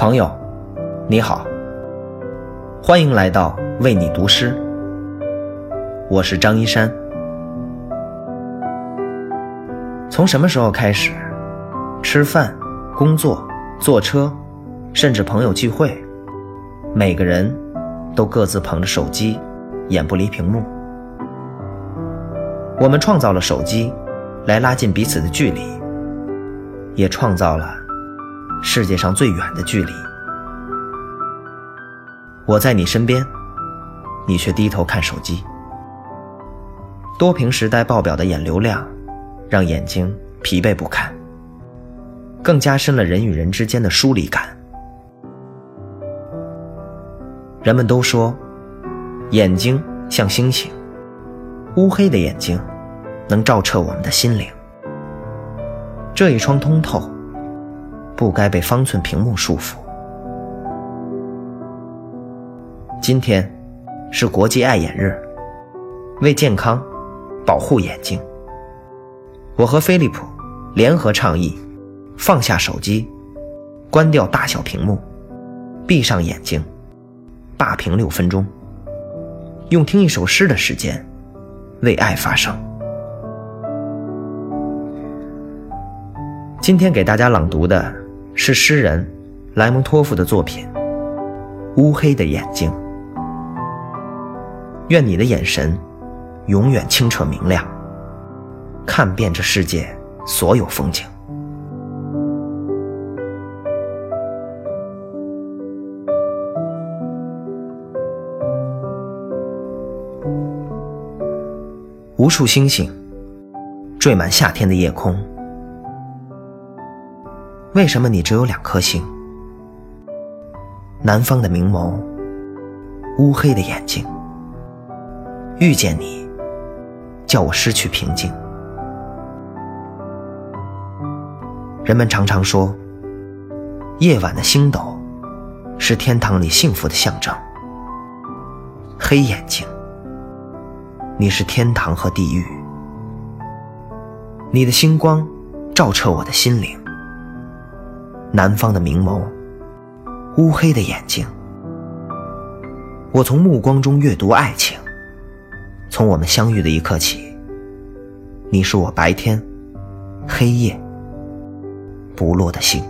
朋友，你好，欢迎来到为你读诗。我是张一山。从什么时候开始，吃饭、工作、坐车，甚至朋友聚会，每个人都各自捧着手机，眼不离屏幕。我们创造了手机，来拉近彼此的距离，也创造了。世界上最远的距离，我在你身边，你却低头看手机。多屏时代爆表的眼流量，让眼睛疲惫不堪，更加深了人与人之间的疏离感。人们都说，眼睛像星星，乌黑的眼睛能照彻我们的心灵。这一窗通透。不该被方寸屏幕束缚。今天是国际爱眼日，为健康保护眼睛，我和飞利浦联合倡议：放下手机，关掉大小屏幕，闭上眼睛，霸屏六分钟，用听一首诗的时间为爱发声。今天给大家朗读的。是诗人莱蒙托夫的作品《乌黑的眼睛》。愿你的眼神永远清澈明亮，看遍这世界所有风景。无数星星缀满夏天的夜空。为什么你只有两颗星？南方的明眸，乌黑的眼睛。遇见你，叫我失去平静。人们常常说，夜晚的星斗是天堂里幸福的象征。黑眼睛，你是天堂和地狱。你的星光照彻我的心灵。南方的明眸，乌黑的眼睛。我从目光中阅读爱情。从我们相遇的一刻起，你是我白天、黑夜不落的星。